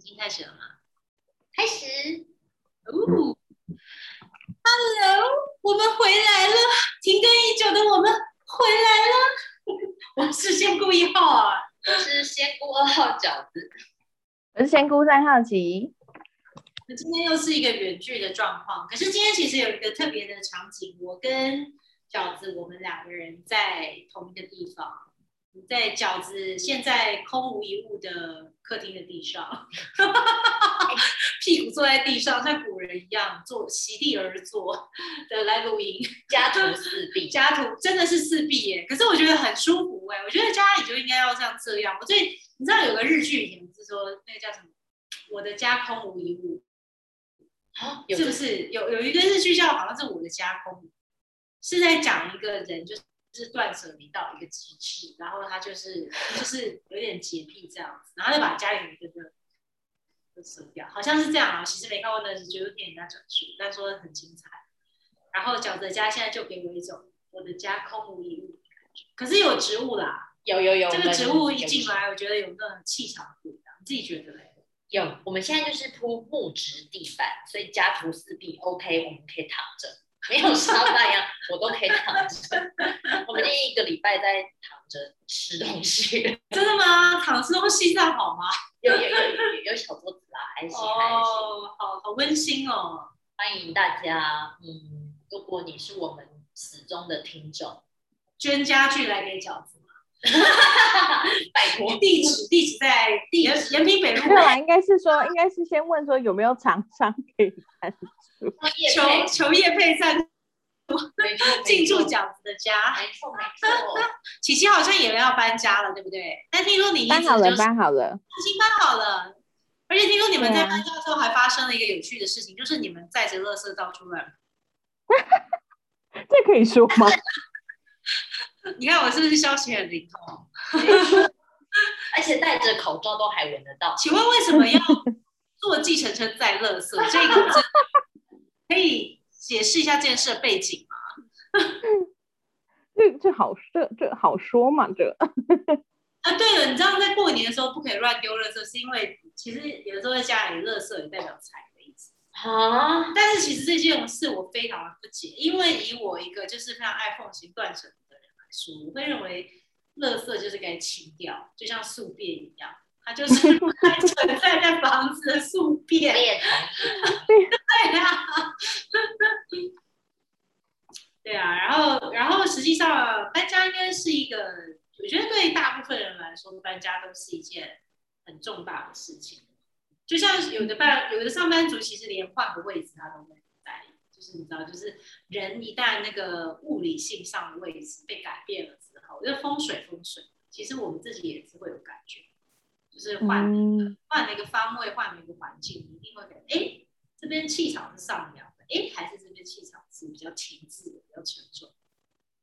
已经开始了吗？开始。哦，Hello，我们回来了，停更已久的我们回来了。我是仙姑一号啊，我是仙姑二号饺子，我是仙姑三号棋。那今天又是一个远距的状况，可是今天其实有一个特别的场景，我跟饺子我们两个人在同一个地方。在饺子现在空无一物的客厅的地上，屁股坐在地上，像古人一样坐席地而坐的来录音。家徒四壁，家徒真的是四壁耶！可是我觉得很舒服哎，我觉得家里就应该要像这样。我最你知道有个日剧，以前是说那个叫什么？我的家空无一物啊，是不是有有一个日剧叫好像是我的家空，是在讲一个人就是。是断舍离到一个极致，然后他就是就是有点洁癖这样子，然后就把家里的一个都舍掉，好像是这样啊。其实没看过那是觉得听人家转述，但说很精彩。然后饺子家现在就给我一种我的家空无一物的感觉，可是有植物啦，有有有，这个植物一进来，我觉得有那种气场不一样。你自己觉得嘞？有，我们现在就是铺木质地板，所以家徒四壁，OK，我们可以躺着。没有沙发呀，我都可以躺着。我们那一个礼拜在躺着吃东西，真的吗？躺吃东西这样好吗？有有有有有小桌子啦，还行还行。哦，好好温馨哦，欢迎大家。嗯，如果你是我们始终的听众，捐家具来给饺子 拜托，地址地址在地延平北路。对啊，应该是说，应该是先问说有没有厂商可以求求叶配赞助，进驻饺子的家。没错没错，琪琪好像也要搬家了，对不对？但听说你搬好了，搬好了，已经搬好了。而且听说你们在搬家的时候还发生了一个有趣的事情，就是你们载着垃圾到处乱。这可以说吗？你看我是不是消息很灵通？而且戴着口罩都还闻得到。请问为什么要坐计程车载垃圾？这个可以解释一下这件事的背景吗？这这好这这好说嘛？这啊，对了，你知道在过年的时候不可以乱丢垃圾，是因为其实有的时候在家里垃圾也代表财的意思啊。但是其实这件事我非常的不解，因为以我一个就是非常爱奉行断舍离的人来说。我会认为，垃圾就是该清掉，就像宿便一样，它就是 还存在在房子的宿便。对啊，对啊，然后，然后实际上搬家应该是一个，我觉得对大部分人来说，搬家都是一件很重大的事情。就像有的班，有的上班族其实连换个位置他都会。就是你知道，就是人一旦那个物理性上的位置被改变了之后，就风水风水，其实我们自己也是会有感觉，就是换换了一个方位，换了一个环境，一定会觉得，哎，这边气场是上扬的，哎，还是这边气场是比较停滞的，比较沉重。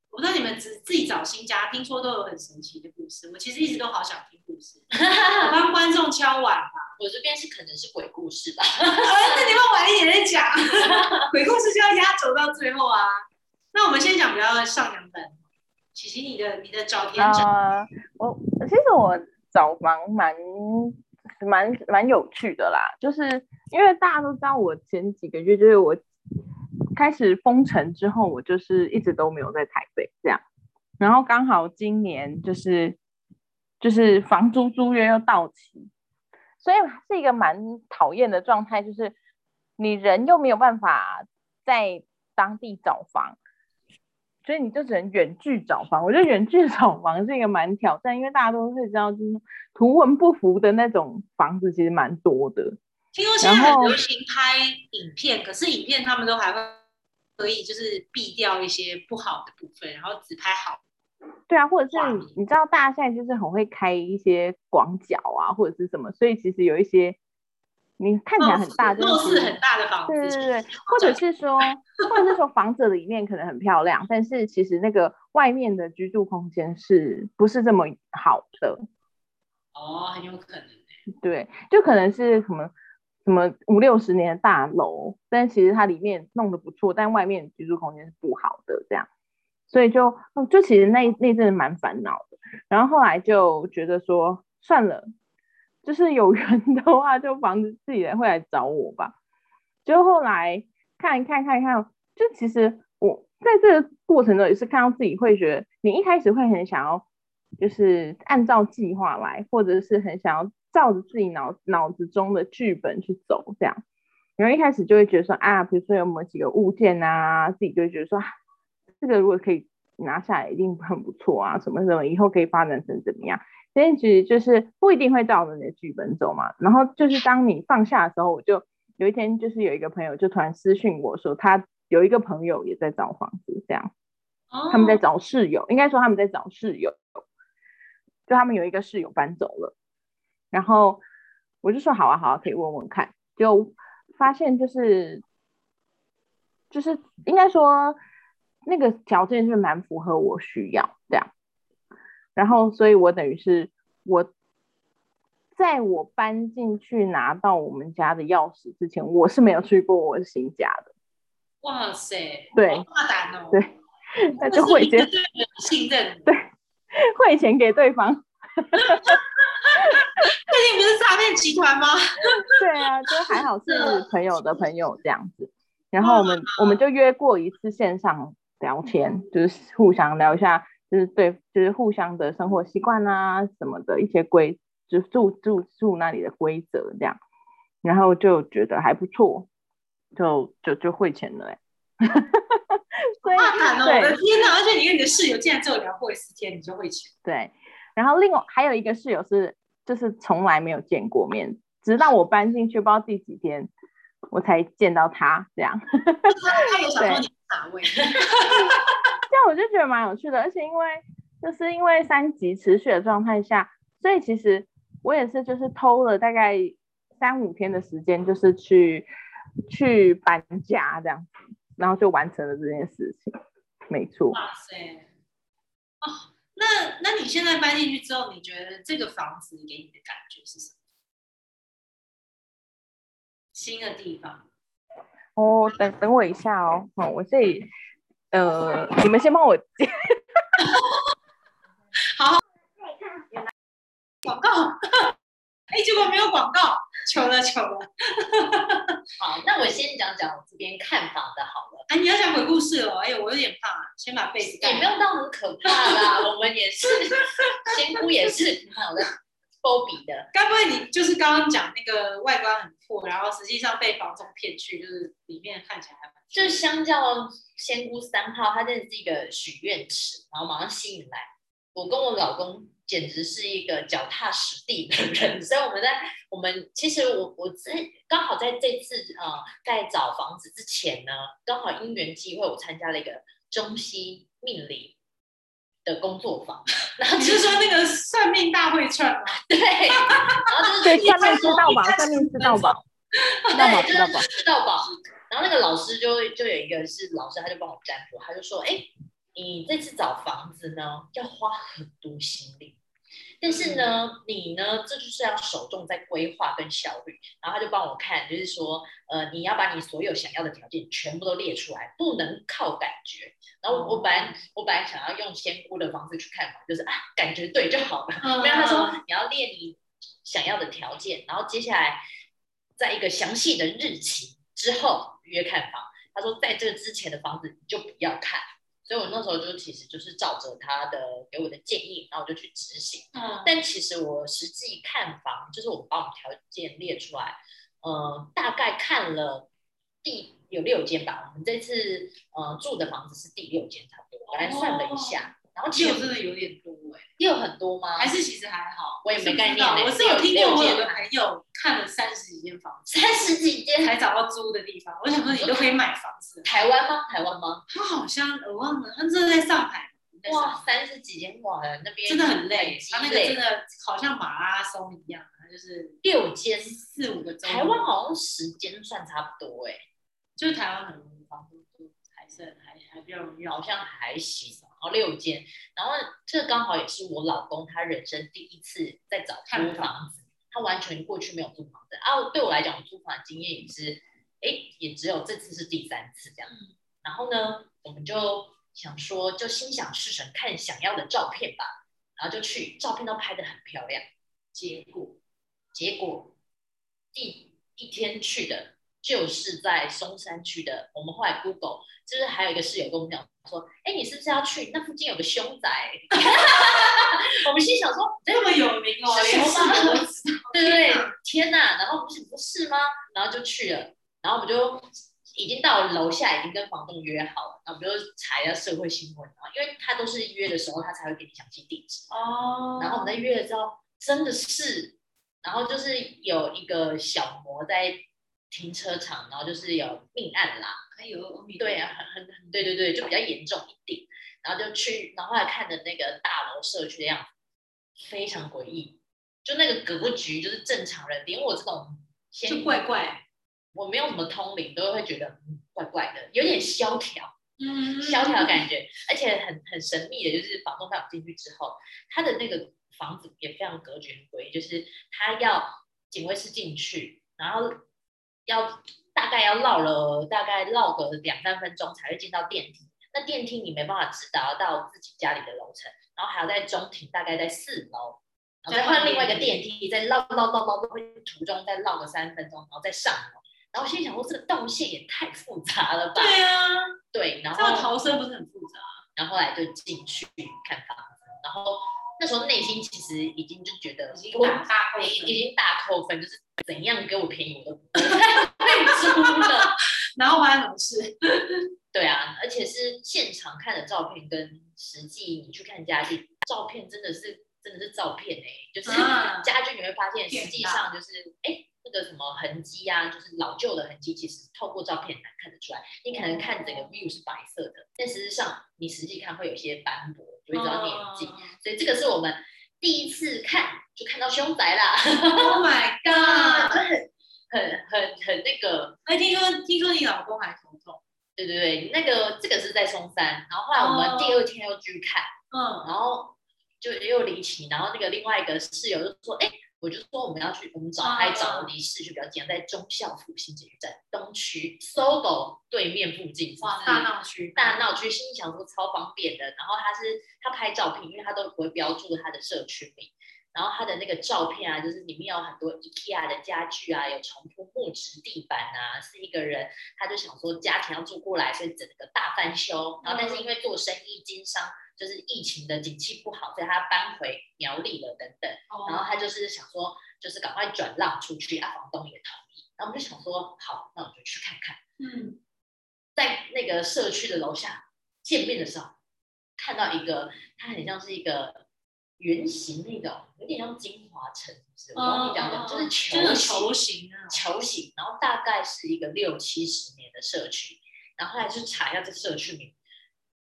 我不知道你们自自己找新家，听说都有很神奇的故事。我其实一直都好想听故事，我帮观众敲碗吧。我这边是可能是鬼故事吧。那你们晚一点再讲，鬼故事就要压轴到最后啊。那我们先讲比较上扬的。琪琪，你的你的找天找，我其实我找房蛮蛮蛮有趣的啦，就是因为大家都知道我前几个月就是我。开始封城之后，我就是一直都没有在台北这样，然后刚好今年就是就是房租租约又到期，所以是一个蛮讨厌的状态，就是你人又没有办法在当地找房，所以你就只能远距找房。我觉得远距找房是一个蛮挑战，因为大家都会知道，就是图文不符的那种房子其实蛮多的。听说现在很流行拍影片，可是影片他们都还会。可以就是避掉一些不好的部分，然后只拍好。对啊，或者是你知道，大家现在就是很会开一些广角啊，或者是什么，所以其实有一些你看起来很大，就是很大的房子，对对对，或者是说，或者是说房子里面可能很漂亮，但是其实那个外面的居住空间是不是这么好的？哦，很有可能。对，就可能是什么。什么五六十年的大楼，但其实它里面弄得不错，但外面居住空间是不好的，这样，所以就就其实那那阵蛮烦恼的。然后后来就觉得说算了，就是有人的话，就房子自己人会来找我吧。就后来看一看看一看，就其实我在这个过程中也是看到自己会觉得，你一开始会很想要，就是按照计划来，或者是很想要照着自己脑脑子中的剧本去走这样。然后一开始就会觉得说啊，比如说有某几个物件啊，自己就会觉得说，这个如果可以拿下来，一定很不错啊，什么什么，以后可以发展成怎么样？但其实就是不一定会照着你的剧本走嘛。然后就是当你放下的时候，我就有一天就是有一个朋友就突然私讯我说，他有一个朋友也在找房子，这样，他们在找室友，应该说他们在找室友，就他们有一个室友搬走了，然后我就说好啊好啊，可以问问看，就。发现就是就是应该说那个条件是蛮符合我需要这样，然后所以我等于是我在我搬进去拿到我们家的钥匙之前，我是没有去过我新家的。哇塞，对，大胆哦，对，那就汇钱，信任，对，汇钱给对方。最近不是诈骗集团吗？对啊，就还好是 朋友的朋友这样子。然后我们我们就约过一次线上聊天，就是互相聊一下，就是对，就是互相的生活习惯啊什么的一些规，就住住住那里的规则这样。然后就觉得还不错，就就就汇钱了哎。大胆哦！我的天哪！而且你跟你的室友竟然只有聊过一次天，你就汇钱？对。然后另外还有一个室友是。就是从来没有见过面，直到我搬进去，不知道第几天，我才见到他。这样，他有想说你哪位？这样我就觉得蛮有趣的，而且因为就是因为三级持续的状态下，所以其实我也是就是偷了大概三五天的时间，就是去去搬家这样子，然后就完成了这件事情。没错。哇塞！哦。那那你现在搬进去之后，你觉得这个房子给你的感觉是什么？新的地方？哦，等等我一下哦，哦，我这里，呃，你们先帮我接。好，广告。哎，结果没有广告，求了求了。好，那我先讲讲我这边看法的好了。哎，你要讲鬼故事哦？哎呦，我有点怕，先把被子盖。也没有到很可怕啦，我们也是仙姑，也是挺好的，波比的。该不会你就是刚刚讲那个外观很破，然后实际上被房东骗去，就是里面看起来还……就是相较仙姑三号，它真的是一个许愿池，然后马上吸引来我跟我老公。简直是一个脚踏实地的人，所以我们在我们其实我我这刚好在这次呃在找房子之前呢，刚好因缘机会，我参加了一个中西命理的工作坊，然后就是说那个算命大会串嘛，对，然后就是算命知道吧，算命知道吧，知道吧，知道吧，知道吧，然后那个老师就就有一个是老师，他就帮我占卜，他就说，哎。你这次找房子呢，要花很多心力，但是呢，你呢，这就是要手重在规划跟效率。然后他就帮我看，就是说，呃，你要把你所有想要的条件全部都列出来，不能靠感觉。然后我本来我本来想要用仙姑的方式去看房，就是啊，感觉对就好了。没有，他说你要列你想要的条件，然后接下来在一个详细的日期之后约看房。他说在这之前的房子你就不要看。所以我那时候就其实就是照着他的给我的建议，然后我就去执行。嗯，但其实我实际看房，就是我把我们条件列出来，呃，大概看了第有六间吧。我们这次呃住的房子是第六间，差不多。我来算了一下。然后其实真的有点多哎，六很多吗？还是其实还好？我也没概念。我是有听过，我有个朋友看了三十几间房子，三十几间才找到租的地方。我想说，你都可以买房子。台湾吗？台湾吗？他好像我忘了，他真的在上海。哇，三十几间哇，那边真的很累。他那个真的好像马拉松一样，他就是六间四五个钟。台湾好像十间算差不多哎，就是台湾很多房子都还是还还比较容易，好像还行。六间，然后这刚好也是我老公他人生第一次在找租房子，他完全过去没有租房子啊。对我来讲，租房经验也是，哎，也只有这次是第三次这样。然后呢，我们就想说，就心想事成，看想要的照片吧。然后就去，照片都拍的很漂亮。结果结果第一天去的就是在松山区的，我们后来 Google 就是还有一个室友跟我们讲说，哎，你是不是要去那附近有个凶宅？我们心想说，这么有名哦，是连什么市都知道。对对对，天哪！然后我们想说，是吗？然后就去了，然后我们就已经到了楼下，已经跟房东约好了，然后我们就查一下社会新闻，然后因为他都是约的时候，他才会给你详细地址。哦然后我们在约了之后，真的是，然后就是有一个小模在停车场，然后就是有命案啦，还有对啊，很很很，对对对，就比较严重一点。然后就去，然后后来看的那个大楼社区的样子，非常诡异。就那个格局，就是正常人，连我这种先就怪怪，我没有什么通灵，都会觉得嗯怪怪的，有点萧条，嗯萧条感觉，而且很很神秘的，就是房东带我进去之后，他的那个房子也非常格局很诡异，就是他要警卫室进去，然后要大概要绕了大概绕个两三分钟才会进到电梯，那电梯你没办法直达到自己家里的楼层，然后还要在中庭，大概在四楼。然后再换另外一个电梯，再绕绕绕绕绕，途中再绕个三分钟，然后再上楼。然后心想说，这个动线也太复杂了吧？对啊，对，然后逃生不是很复杂？然后后来就进去看房子，然后那时候内心其实已经就觉得已经大扣已经大扣分，就是怎样给我便宜我都不会 被租了。然后发生什么事？对啊，而且是现场看的照片跟实际你去看家具，照片真的是真的是照片哎、就是啊家具你会发现骗实际上就是哎。那个什么痕迹啊，就是老旧的痕迹，其实透过照片很难看得出来。你可能看整个 view 是白色的，但事实上你实际看会有一些斑驳，就会知道年纪。哦所以这个是我们第一次看就看到凶宅啦，Oh my god！很很很很那个，哎，听说听说你老公还头痛，对对对，那个这个是在松山，然后后来我们第二天又去看，嗯，然后就又离奇，然后那个另外一个室友就说，哎。我就说我们要去，我们找爱找离市区比较近，在忠孝复兴捷运站东区搜狗对面附近，哇，大闹区，大闹区，心里想说超方便的。然后他是他拍照片，因为他都不会标注他的社区名。然后他的那个照片啊，就是里面有很多 IKEA 的家具啊，有重铺木质地板啊，是一个人，他就想说家庭要住过来，所以整个大翻修。然后但是因为做生意经商，就是疫情的景气不好，所以他搬回苗栗了等等。然后他就是想说，就是赶快转让出去，啊，房东也同意。然后我们就想说，好，那我就去看看。嗯，在那个社区的楼下见面的时候，看到一个，他很像是一个圆形那种，有点像金华城，是？我跟你讲讲，就是球就是形球形那种，球形，然后大概是一个六七十年的社区，然后后来去查一下这社区名，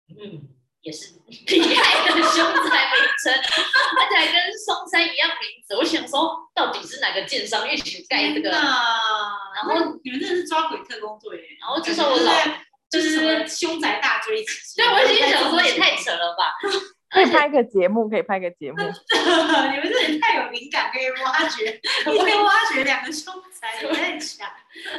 嗯，也是厉害的 凶宅名称，而且还跟松山一样名字。我想说，到底是哪个建商一起盖这个？然后那你们真的是抓鬼特工队耶，然后这时候我老就是凶宅大追击，对，我心里想说也太扯了吧。可以拍个节目，可以拍个节目。你们这里太有灵感，可以挖掘，一天挖掘两个凶宅，也太强。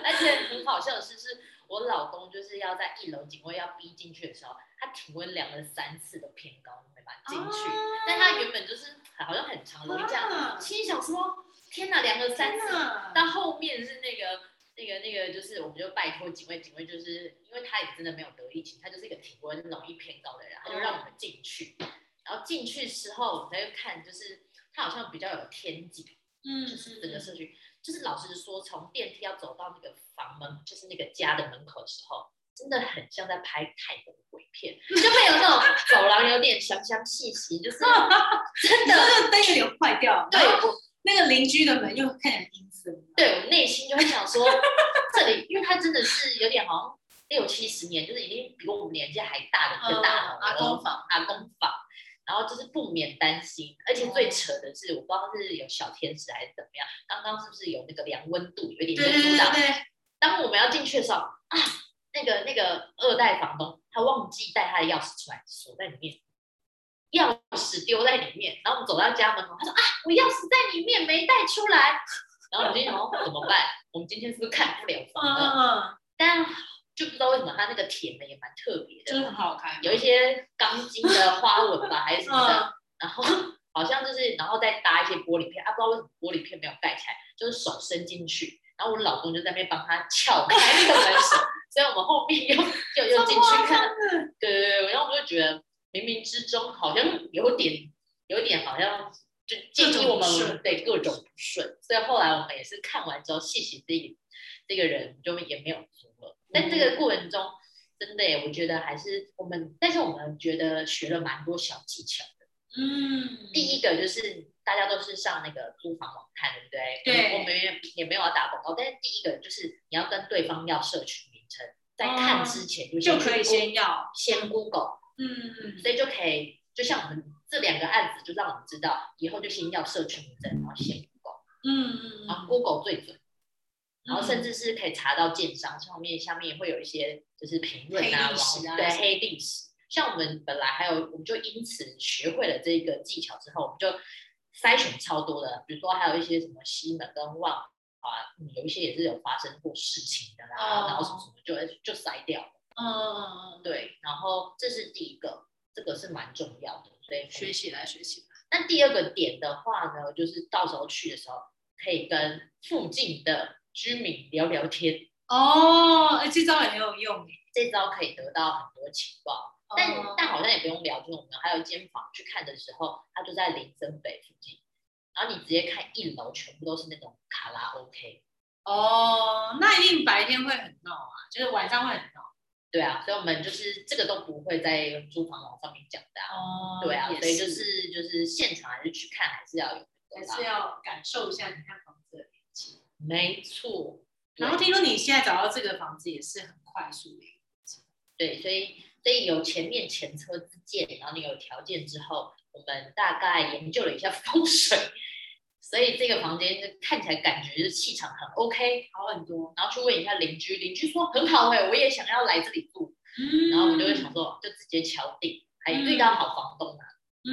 而且很好笑的是，是我老公就是要在一楼警卫要逼进去的时候，他体温量了三次的偏高，没办法进去。但他原本就是好像很长容易这样，啊心里想说：天哪，量了三次。到后面是那个那个那个，就是我们就拜托警卫，警卫就是因为他也真的没有得疫情，他就是一个体温容易偏高的人，他就让我们进去。然后进去之后，我们再看，就是它好像比较有天井。嗯，就是整个社区，就是老实说，从电梯要走到那个房门，就是那个家的门口的时候，真的很像在拍泰国鬼片，就会有那种 走廊有点香香气息，就是真 真的。的灯有点坏掉，对我，那个邻居的门又看起来阴森。对我内心就会想说，这里，因为它真的是有点好像六七十年，就是已经比我们年纪还大的一个大楼了，嗯阿公房，阿公房。然后就是不免担心，而且最扯的是，我不知道是有小天使还是怎么样，刚刚是不是有那个量温度，有点阻挡？对，当我们要进去的时候啊，那个那个二代房东他忘记带他的钥匙出来，锁在里面，钥匙丢在里面，然后我们走到家门口，他说啊，我钥匙在里面没带出来，然后我们就想怎么办？我们今天是不是看不了嗯房了？但就不知道为什么他那个铁门也蛮特别的，就是很好看，有一些钢筋的花纹吧，还是什么的，嗯，然后好像就是然后再搭一些玻璃片啊，不知道为什么玻璃片没有盖起来，就是手伸进去，然后我老公就在那边帮他撬开那个门锁，所以我们后面又又又进去看，对对对，然后我就觉得冥冥之中好像有点有点好像就建议我们对各种不顺，所以后来我们也是看完之后，谢谢这个这个人就也没有租了，但这个过程中。真的耶，我觉得还是我们，但是我们觉得学了蛮多小技巧的。嗯，第一个就是大家都是上那个租房网看，对不对？对。我们也也没有要打广告，但是第一个就是你要跟对方要社群名称，在看之前就就可以先要先 Google。嗯嗯。所以就可以，就像我们这两个案子，就让我们知道以后就先要社群名称，然后先 Google。嗯嗯。然后 Google 最准。然后甚至是可以查到建商上面，下面会有一些就是评论啊，对黑历史。像我们本来还有，我们就因此学会了这个技巧之后，我们就筛选超多的，比如说还有一些什么西门跟旺啊，有一些也是有发生过事情的啦，然后什么什么就就筛掉了。嗯嗯嗯，对。然后这是第一个，这个是蛮重要的，所以学习来学起来。那第二个点的话呢，就是到时候去的时候可以跟附近的。居民聊聊天。哦，哎，这招也很有用这招可以得到很多情报，但但好像也不用聊，就是我们还有一间房去看的时候，它就在林森北附近，然后你直接看一楼全部都是那种卡拉 OK，哦，那一定白天会很闹啊，就是晚上会很闹，对啊，所以我们就是这个都不会在租房网上面讲的，哦，对啊，所以就是就是现场还是去看，还是要有，还是要感受一下你看房子的年纪。没错，然后听说你现在找到这个房子也是很快速的，对，所以所以有前面前车之鉴，然后你有条件之后，我们大概研究了一下风水，所以这个房间就看起来感觉是气场很 OK，好很多。然后去问一下邻居，邻居说很好哎，我也想要来这里住，然后我们就会想说，就直接敲定，还遇到好房东啊，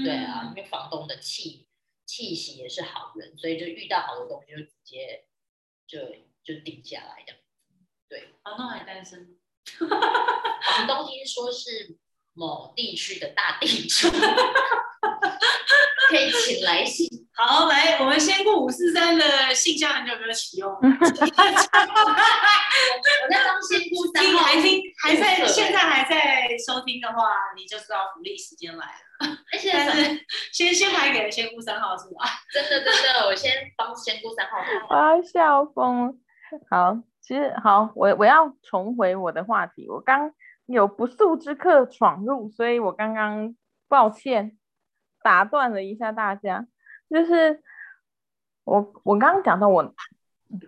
对啊，因为房东的气气息也是好人，所以就遇到好的东西就直接。就就定下来的，对。房东还单身？房东听说是某地区的大地主，可以请来信。好，来，我们先过五四三的信箱很久没有启用。我在当仙姑三号，还听还在现在还在收听的话，你就知道福利时间来了。但是先先排给仙姑三号是吧？真的真的，我先帮仙姑三号。我要笑疯。好，其实好，我我要重回我的话题。我刚有不速之客闯入，所以我刚刚抱歉打断了一下大家。就是我我刚刚讲到我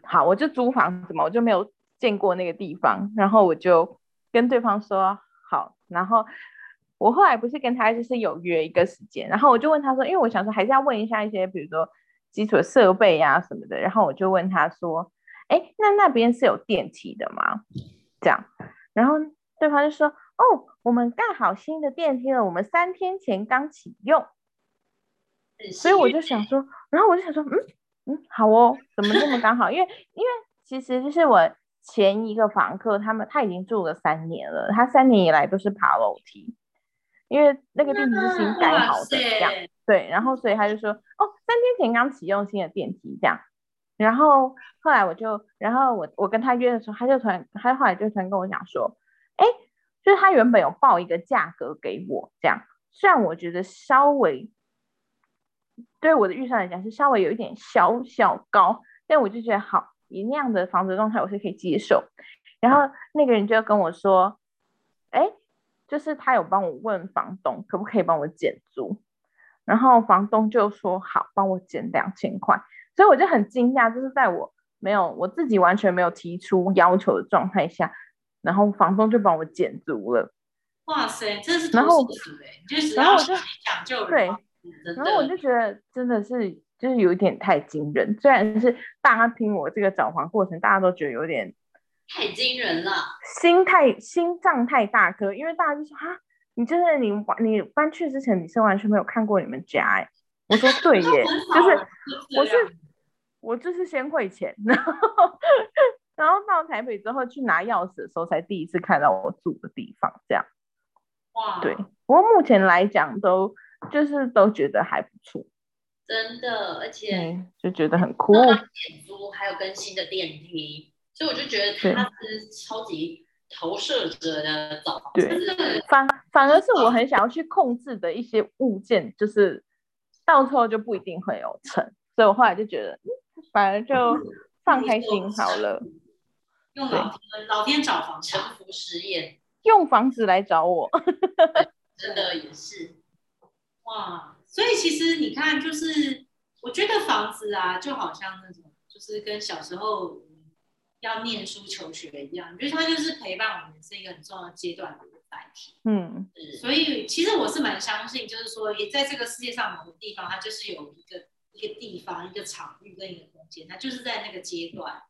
好，我就租房子嘛，我就没有见过那个地方，然后我就跟对方说好，然后我后来不是跟他就是有约一个时间，然后我就问他说，因为我想说还是要问一下一些比如说基础设备呀什么的，然后我就问他说，哎，那那边是有电梯的吗？这样，然后对方就说，哦，我们盖好新的电梯了，我们三天前刚启用。所以我就想说，然后我就想说，嗯嗯，好哦，怎么这么刚好？因为因为其实就是我前一个房客，他们他已经住了三年了，他三年以来都是爬楼梯，因为那个电梯是新盖好的，这样对。然后所以他就说，哦，三天前刚启用新的电梯这样。然后后来我就，然后我我跟他约的时候，他就突然，他后来就突然跟我讲说，哎，就是他原本有报一个价格给我，这样，虽然我觉得稍微。对我的预算来讲是稍微有一点小小高，但我就觉得好，以那样的房子状态我是可以接受。然后那个人就跟我说，哎，就是他有帮我问房东可不可以帮我减租，然后房东就说好，帮我减两千块。所以我就很惊讶，就是在我没有我自己完全没有提出要求的状态下，然后房东就帮我减租了。哇塞，这是然后就是然后我就讲究对。然后我就觉得真的是就是有一点太惊人，虽然是大家听我这个找房过程，大家都觉得有点太惊人了，心太心脏太大颗，因为大家就说啊，你就是你你搬去之前你是完全没有看过你们家哎，我说 对耶，就是我是我就是先汇钱，然后然后到台北之后去拿钥匙的时候才第一次看到我住的地方，这样。哇，对，不过目前来讲都。就是都觉得还不错，真的，而且对，就觉得很酷。还有更新的电梯，所以我就觉得它是超级投射者的找房对子。反反而是我很想要去控制的一些物件，就是到时候就不一定会有成，所以我后来就觉得，嗯反而就放开心好了，用老天老天找房沉产，浮实验用房子来找我。真的也是，哇！所以其实你看，就是我觉得房子啊，就好像那种，就是跟小时候嗯要念书求学一样，我觉得它就是陪伴我们是一个很重要的阶段的一个载体。嗯，是所以其实我是蛮相信，就是说，也在这个世界上某个地方，它就是有一个一个地方、一个场域跟一个空间，它就是在那个阶段，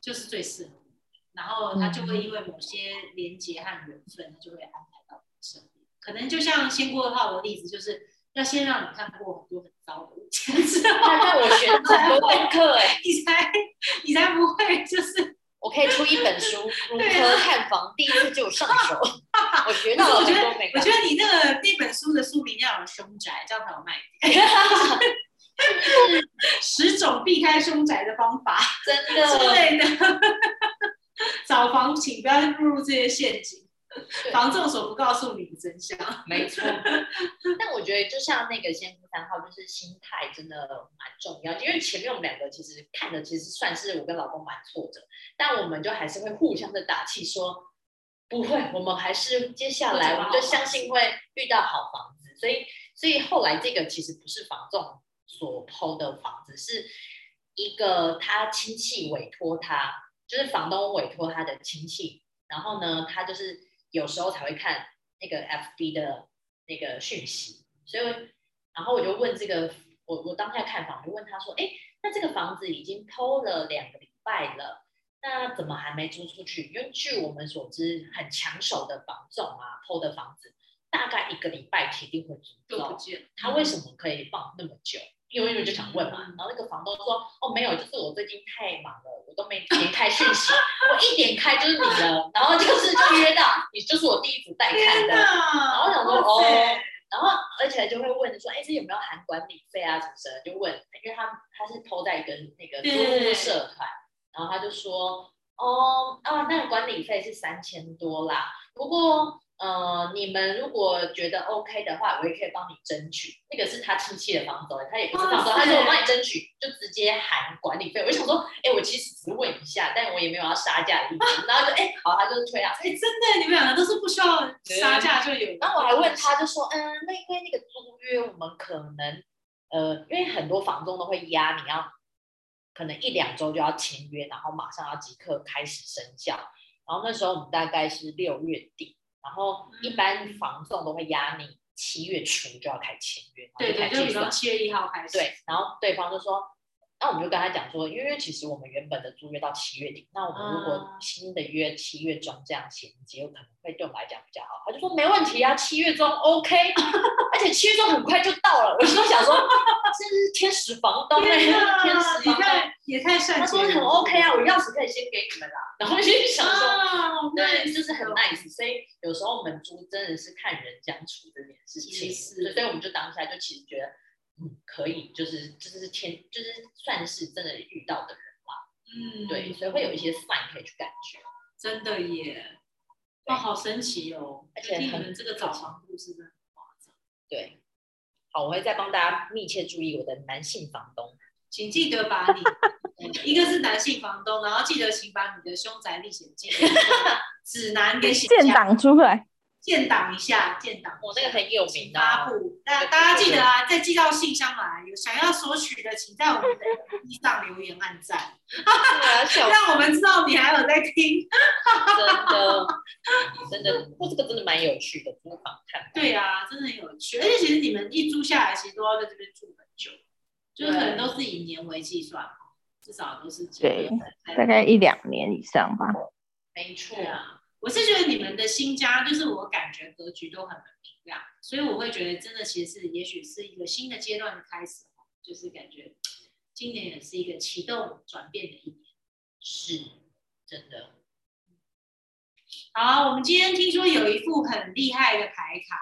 就是最适合你。然后它就会因为某些连接和缘分，它就会安排到你身边。可能就像先过号的例子，就是要先让你看过很多很糟的物件之后，他让我学 很多功课哎，你才你才不会就是。我可以出一本书，如何看房，第一次就上手。我学到了我觉得很多美，我觉。得你那个那本书的书名要有凶宅，这样才有卖点。十种避开凶宅的方法真之的，类的。找房请不要入入这些陷阱，对房仲所不告诉你的真相。没错。但我觉得就像那个先夫三号，就是心态真的蛮重要，因为前面我们两个其实看的其实算是我跟老公蛮挫折，但我们就还是会互相的打气说。不会，我们还是接下来我们就相信会遇到好房子，所以所以后来这个其实不是房仲所抛的房子，是一个他亲戚委托他，就是房东委托他的亲戚，然后呢，他就是有时候才会看那个 FB 的那个讯息，所以然后我就问这个我我当下看房，我就问他说，哎，那这个房子已经偷了两个礼拜了。那怎么还没租出去？因为据我们所知，很抢手的房仲啊，偷的房子大概一个礼拜铁定会租他为什么可以放那么久？因为就想问嘛，嗯然后那个房东说，哦没有，就是我最近太忙了，我都没点开讯息，我一点开就是你的，然后就是就约到，你就是我第一组带看的，然后我想说哦然后而且就会问说，哎，这有没有含管理费啊什么什么？就问，因为他他是偷在一个那个租对屋社团，然后他就说，哦啊，那个管理费是三千多啦，不过。呃，你们如果觉得 OK 的话，我也可以帮你争取。那个是他亲戚的房东，他也不是房东，他说我帮你争取，就直接含管理费。我就想说，哎、我其实只是问一下，但我也没有要杀价的意思。然后就哎、好，他就推啊。哎，真的，你们两个都是不需要杀价就有。然后我还问他，就说，嗯，那因为那个租约，我们可能，呃，因为很多房东都会压你要，可能一两周就要签约，然后马上要即刻开始生效。然后那时候我们大概是六月底，然后一般房仲都会压你七月初就要开签约，对对，就比如说。七月一号开始。对，然后对方就说，那我们就跟他讲说，因为其实我们原本的租约到七月底，那我们如果啊新的约七月中这样衔接，有可能会对我们来讲比较好。他就说没问题啊，七月中 OK，而且七月中很快就到了。我就想说，这是天使房东哎、天，天使房东。也太善解人意他说很 OK 啊，我钥匙可以先给你们啦。然后就想说，啊，对，就是很 nice，所以有时候我们租真的是看人相处这件事情，所以我们就当下就其实觉得，嗯，可以，就是就是天，就是算是真的遇到的人啦，嗯，对，所以会有一些 sign 可以去感觉，真的耶，对。哇，好神奇哦！而且很听你们这个早床故事真的很夸张，对。好，我会再帮大家密切注意我的男性房东，请记得把你一个是男性房东，然后记得请把你的凶宅历险记的指南给写档出来，建档一下，建档。我那个很有请名的，发布，大大家记得啊，再寄到信箱来。有想要索取的，请在我们的 FB 上留言按赞，让我们知道你还有在听。真的 真的，不，这个真的蛮有趣的，租房看房，对啊，真的很有趣。而且其实你们一租下来，其实都要在这边住很久，就是可能都是以年为计算，至少都是几对大概一两年以上吧。没错，啊，我是觉得你们的新家，就是我感觉格局都很明亮，所以我会觉得真的其实是也许是一个新的阶段的开始，就是感觉今年也是一个启动转变的一年。是真的，好，我们今天听说有一副很厉害的牌卡，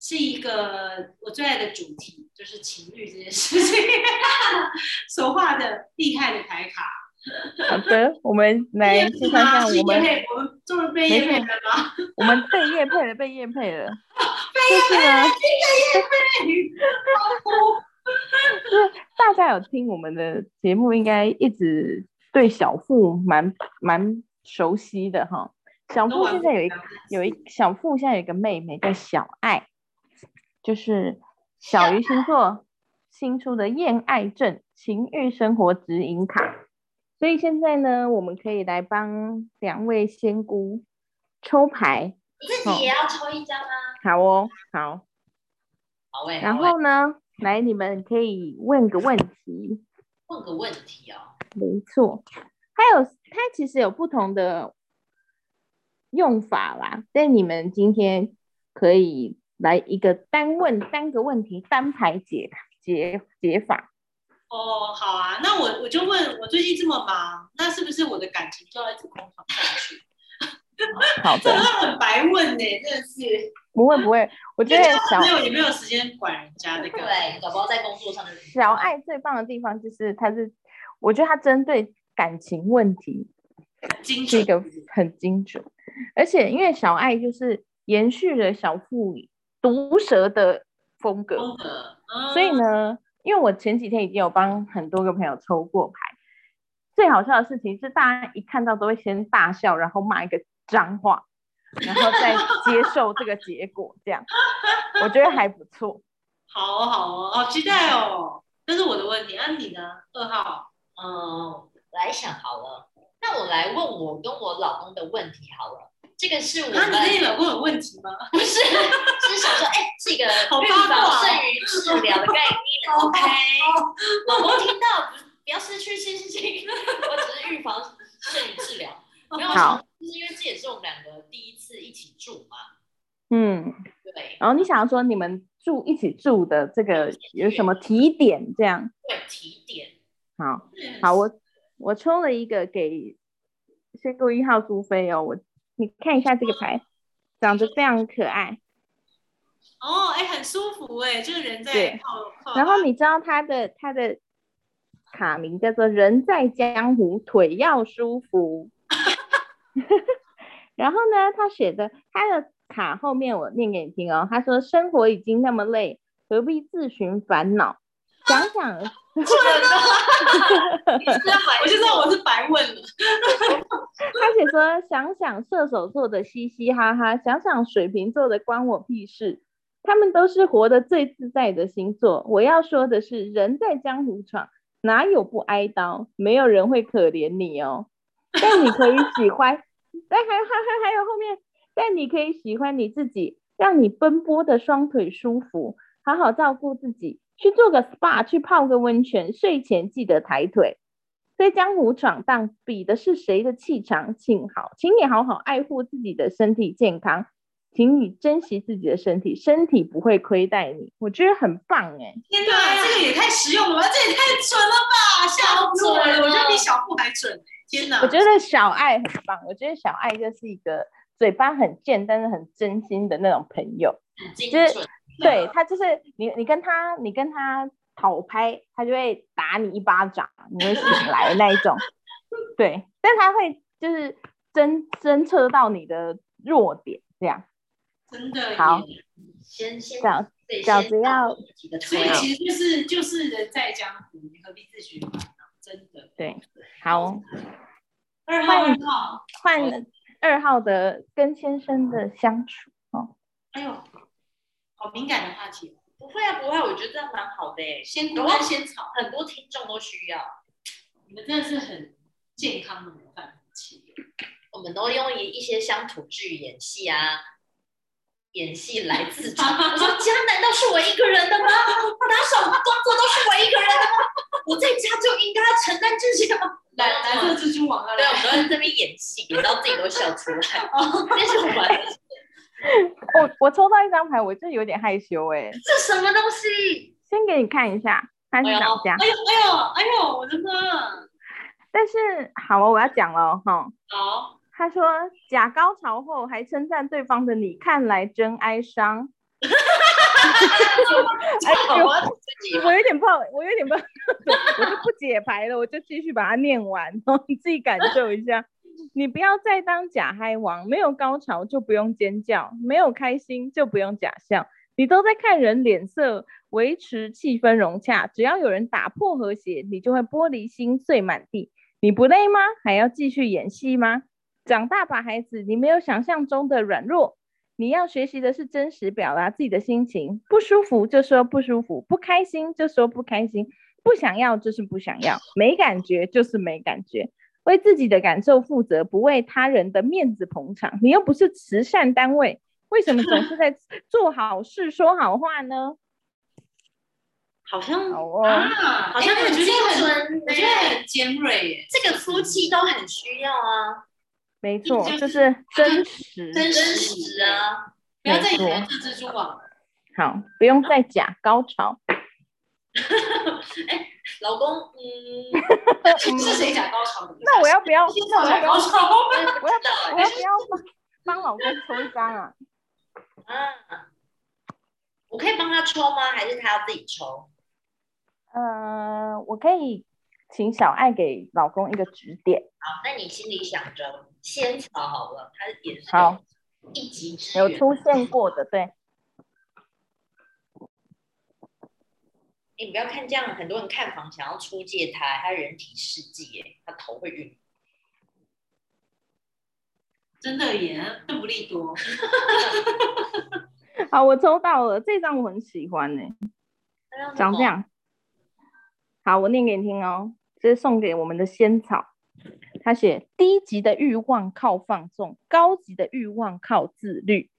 是一个我最爱的主题，就是情侣这件事情 所画的厉害的牌卡。好的，我们来先看看我们终于被叶配了吗？我们被叶配了，被叶 配了。就是呢，就是大家有听我们的节目，应该一直对小付蛮蛮熟悉的哈。小付现在有一有一小付现在有一个妹妹叫小爱，就是小鱼星座新出的恋爱症情欲生活指引卡。所以现在呢，我们可以来帮两位仙姑抽牌。你自己也要抽一张啊？好哦，好。好诶。然后呢，来，你们可以问个问题。问个问题哦。没错。还有，它其实有不同的用法啦。但你们今天可以来一个单问单个问题，单牌解解解法。哦，好啊，那我我就问，我最近这么忙，那是不是我的感情就要一直空床下去？好的，很白问呢，真的是。不会不会，我觉得小没有也没有时间管人家的。对，宝宝在工作上的。小爱最棒的地方就是他是，我觉得他针对感情问题是一个很精准，而且因为小爱就是延续了小富毒舌的风格，风格，所以呢。因为我前几天已经有帮很多个朋友抽过牌，最好笑的事情是，大家一看到都会先大笑，然后骂一个脏话，然后再接受这个结果，这样我觉得还不错。好好哦，好期待哦！这是我的问题，那你呢？二号，嗯，来想好了，那我来问我跟我老公的问题好了。这个是我们。那你老公有问题吗？不是，是想说，哎，是一个预防胜于治疗的概念。OK，老公听到不不要失去信心，我只是预防胜于治疗。没有，就是因为这也是我们两个第一次一起住嘛。嗯，对。然后你想说，你们住一起住的这个有什么提点？这样。对，提点。好，好，我我抽了一个给仙姑一号苏菲哦，我。你看一下这个牌，长得非常可爱。哦，哎，很舒服哎，就是人在泡。然后你知道他的他的卡名叫做“人在江湖，腿要舒服 ”。然后呢，他写的他的卡后面我念给你听哦。他说：“生活已经那么累，何必自寻烦恼？想想。”真的，我就知道我是白问了。他写说：“想想射手座的嘻嘻哈哈，想想水瓶座的关我屁事。他们都是活得最自在的星座。我要说的是，人在江湖闯，哪有不挨刀？没有人会可怜你哦。但你可以喜欢，但还还还还有后面，但你可以喜欢你自己，让你奔波的双腿舒服，好好照顾自己。”去做个 SPA，去泡个温泉，睡前记得抬腿。在江湖闯荡，比的是谁的气场。请好，请你好好爱护自己的身体健康，请你珍惜自己的身体，身体不会亏待你。我觉得很棒哎！天哪，这个也太实用了吧！这也太准了吧！小准，我觉得比小布还准。天哪，我觉得小爱很棒。我觉得小爱就是一个嘴巴很贱，但是很真心的那种朋友，就是对他就是你，你跟他，你跟他讨拍，他就会打你一巴掌，你会醒来那一种。对，但他会就是侦侦测到你的弱点，这样。真的。好。先先饺饺子要。所以其实就是就是人在江湖，你何必自寻烦恼？真的。对。好。二号二号换二号的跟先生的相处哦。哎呦。好敏感的话题，不会啊，不会，我觉得这样蛮好的诶。先哭跟先吵，很多听众都需要。你们真的是很健康的模范夫妻。我们都用一一些乡土剧演戏啊，演戏来自嘲。我说家难道是我一个人的吗？打扫工作都是我一个人的吗？我在家就应该要承担这些吗？蓝蓝色蜘蛛网啊！对，我们都在这边演戏，演到自己都笑出来。但是我们。我我抽到一张牌，我就有点害羞哎。这什么东西？先给你看一下，他是哪家？哎呦哎呦哎呦，我的妈！但是好了，我要讲了哈。好。他说假高潮后还称赞对方的你，看来真哀伤。哎呦我有点不好，我有点不好，我就不解牌了，我就继续把它念完，你自己感受一下。你不要再当假嗨王，没有高潮就不用尖叫，没有开心就不用假笑，你都在看人脸色，维持气氛融洽。只要有人打破和谐，你就会玻璃心碎满地。你不累吗？还要继续演戏吗？长大吧，孩子，你没有想象中的软弱，你要学习的是真实表达自己的心情，不舒服就说不舒服，不开心就说不开心，不想要就是不想要，没感觉就是没感觉，为自己的感受负责，不为他人的面子捧场。你又不是慈善单位，为什么总是在 做好事、说好话呢？好像好哦，啊，好像哎我觉得很精很，准我觉得很尖锐耶，这个夫妻都很需要啊，没错，就就是是真实。真真实实啊。不要再演这蜘蛛网了。好，不用再假高潮。老公，嗯，是谁讲高潮？那我要不要？我要。我要我要不要帮帮老公抽一张啊？啊，我可以帮他抽吗？还是他要自己抽？呃，我可以请小爱给老公一个指点。好，那你心里想着仙草好了，他也是好一级之。有出现过的，对，你不要看这样，很多人看房想要出借他，他人体试剂耶，他头会晕。真的耶，邓布利多。好，我抽到了这张，我很喜欢呢、长这样。好，我念给你听哦，这是送给我们的仙草。他写：低级的欲望靠放纵，高级的欲望靠自律。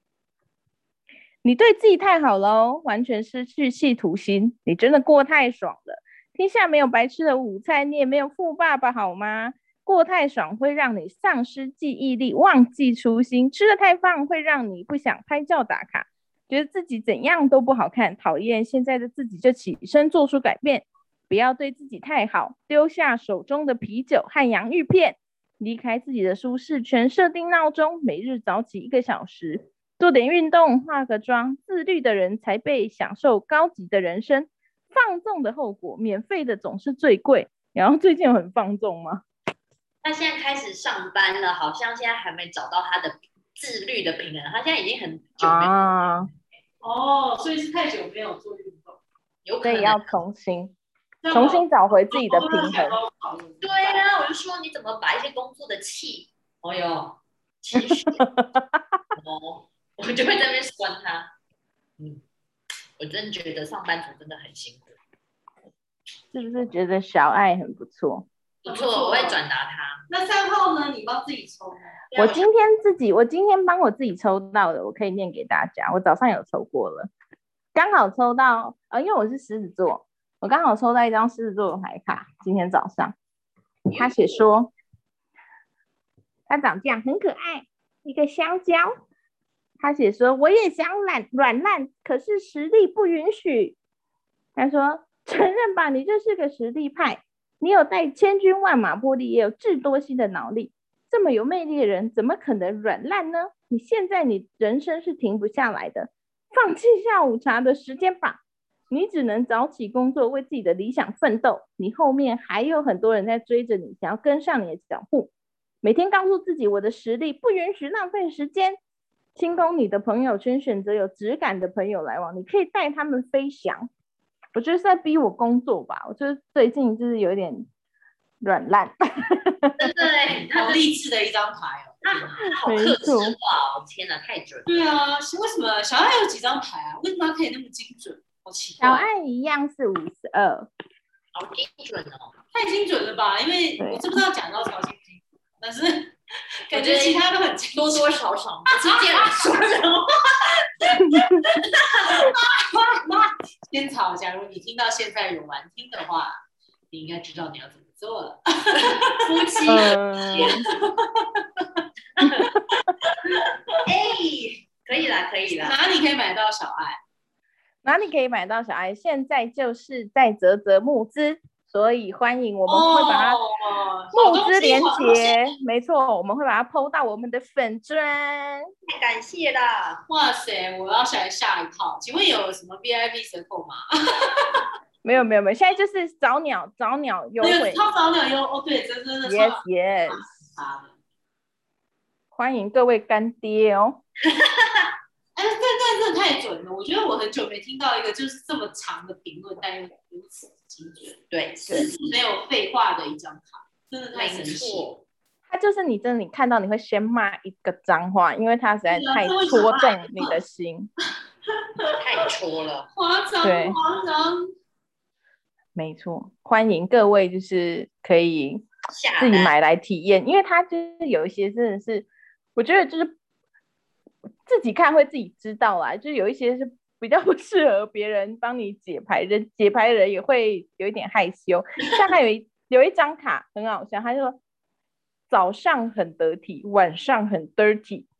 你对自己太好了，完全失去企图心，你真的过太爽了。天下没有白吃的午餐，你也没有富爸爸好吗？过太爽会让你丧失记忆力，忘记初心；吃的太胖会让你不想拍照打卡，觉得自己怎样都不好看，讨厌现在的自己，就起身做出改变。不要对自己太好，丢下手中的啤酒和洋芋片，离开自己的舒适圈，设定闹钟，每日早起一个小时，做点运动，化个妆。自律的人才被享受高级的人生。放纵的后果，免费的总是最贵。然后最近有很放纵吗？他现在开始上班了，好像现在还没找到他的自律的平衡。他现在已经很久没有，啊，哦，所以是太久没有做运动，有可能要重新重新找回自己的平衡。衡对啊，我就说你怎么把一些工作的气，哦哟，气血，哦，我就会在那边酸他。嗯，我真的觉得上班族真的很辛苦。是不是觉得小爱很不错？不错，我会转达他。那三号呢？你帮自己抽吗？我今天自己，我今天帮我自己抽到的，我可以念给大家。我早上有抽过了，刚好抽到，呃，因为我是狮子座，我刚好抽到一张狮子座的牌卡。今天早上，他写说，他长这样很可爱，一个香蕉。他写说，我也想软软烂，可是实力不允许。他说，承认吧，你就是个实力派，你有带千军万马魄力，也有智多星的脑力。这么有魅力的人，怎么可能软烂呢？你现在你人生是停不下来的，放弃下午茶的时间吧。你只能早起工作，为自己的理想奋斗。你后面还有很多人在追着你，想要跟上你的脚步。每天告诉自己，我的实力不允许浪费时间。清空你的朋友圈，选择有质感的朋友来往，你可以带他们飞翔。我觉得是在逼我工作吧。我觉得最近就是有点软烂。真的哎，好励志的一张牌哦。他他好克制化哦！天哪，太准了。对啊，为什么小爱有几张牌啊？为什么可以那么精准？好奇怪，小爱一样是五十二，好精准哦！太精准了吧？因为对我知不知道讲到超精不精准，但是感觉其他都很。多多少少不是见人说人话。仙草，假如你听到现在有玩听的话，你应该知道你要怎么做了。夫妻，嗯，哎，可以啦，可以啦。哪里可以买到小爱？哪里可以买到小爱？现在就是在泽泽募资，所以欢迎我们会把它哦募资连好东西接，没错，我们会把它 PO 到我们的粉砖。太感谢了！哇塞，我要想下一套。请问有什么 VIP 折扣吗？没有没有没有，现在就是早鸟早鸟优惠超早鸟优哦，对，真真的，yes yes。欢迎各位干爹哦。哎，但但真的太准了，我觉得我很久没听到一个就是这么长的评论，但又如此对，是没有废话的一张卡，真的太神没奇了。错，它就是你真的你看到你会先骂一个脏话，因为他实在太戳中 你的心。太戳了。夸张对夸张，没错，欢迎各位就是可以自己买来体验，因为他就是有一些真的是，我觉得就是自己看会自己知道啦，就是有一些是比较不 适合别人帮你解牌的，解牌的人也会有一点害羞。像他有一有一张卡很好笑，他就说早上很得体，晚上很 dirty。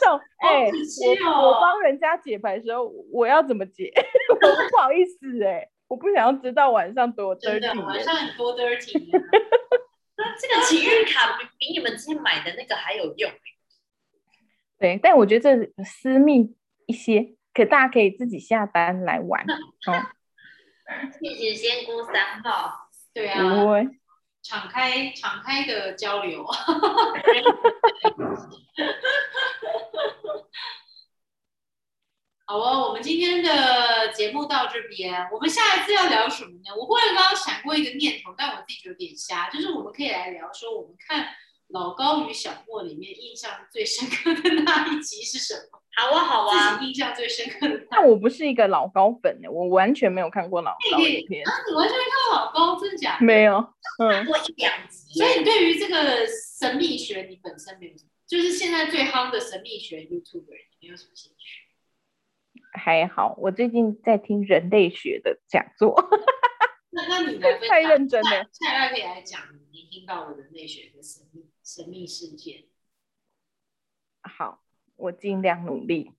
这种 哎、我哦我帮人家解牌的时候，我要怎么解？我不好意思哎、我不想要知道晚上多 dirty 晚。上很多 dirty 啊。这个情运卡比比你们之前买的那个还有用。对，但我觉得这私密一些，可大家可以自己下单来玩哦，谢谢仙姑三号，对啊。敞开敞开的交流。好哦，我们今天的节目到这边，我们下一次要聊什么呢？我忽然刚刚闪过一个念头，但我自己觉得有点瞎，就是我们可以来聊说，我们看老高与小莫里面印象最深刻的那一集是什么？好啊好啊印象最深刻的那但我不是一个老高粉的，我完全没有看过老高片，啊，你完全没看过老高，真的假的？没有。嗯看，过一两集所以你对于这个神秘学，你本身没有什么，就是现在最夯的神秘学 YouTuber，你没有什么兴趣？还好。我最近在听人类学的讲座，那那你来分享，太认真了下下一代可以来讲你听到的人类学的神秘神秘事件。好，我尽量努力。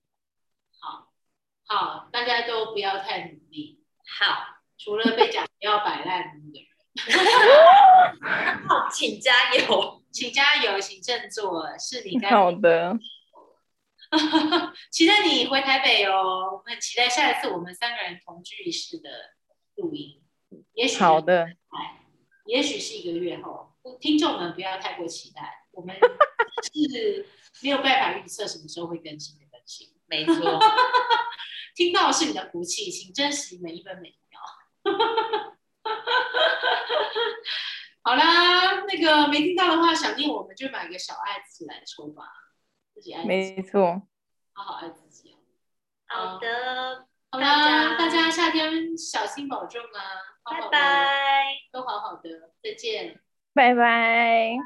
好，好，大家都不要太努力，好，除了被讲不要摆烂的人，请加油。请加油，请振作，是你该好的，期待你回台北哦，我们很期待下一次我们三个人同居一室的录音，也许好的，也许是一个月后，听众们不要太过期待，我们 是没有办法预测什么时候会更新的更新。没错，听到是你的福气，请珍惜每一分每一秒。好啦，那个没听到的话，想念我们就买个小爱自己来抽吧，自己爱自己，没错。好好爱自己哦。好的，好大啦，家大家夏天小心保重啊，好好拜，拜。都好好的，再见。拜拜。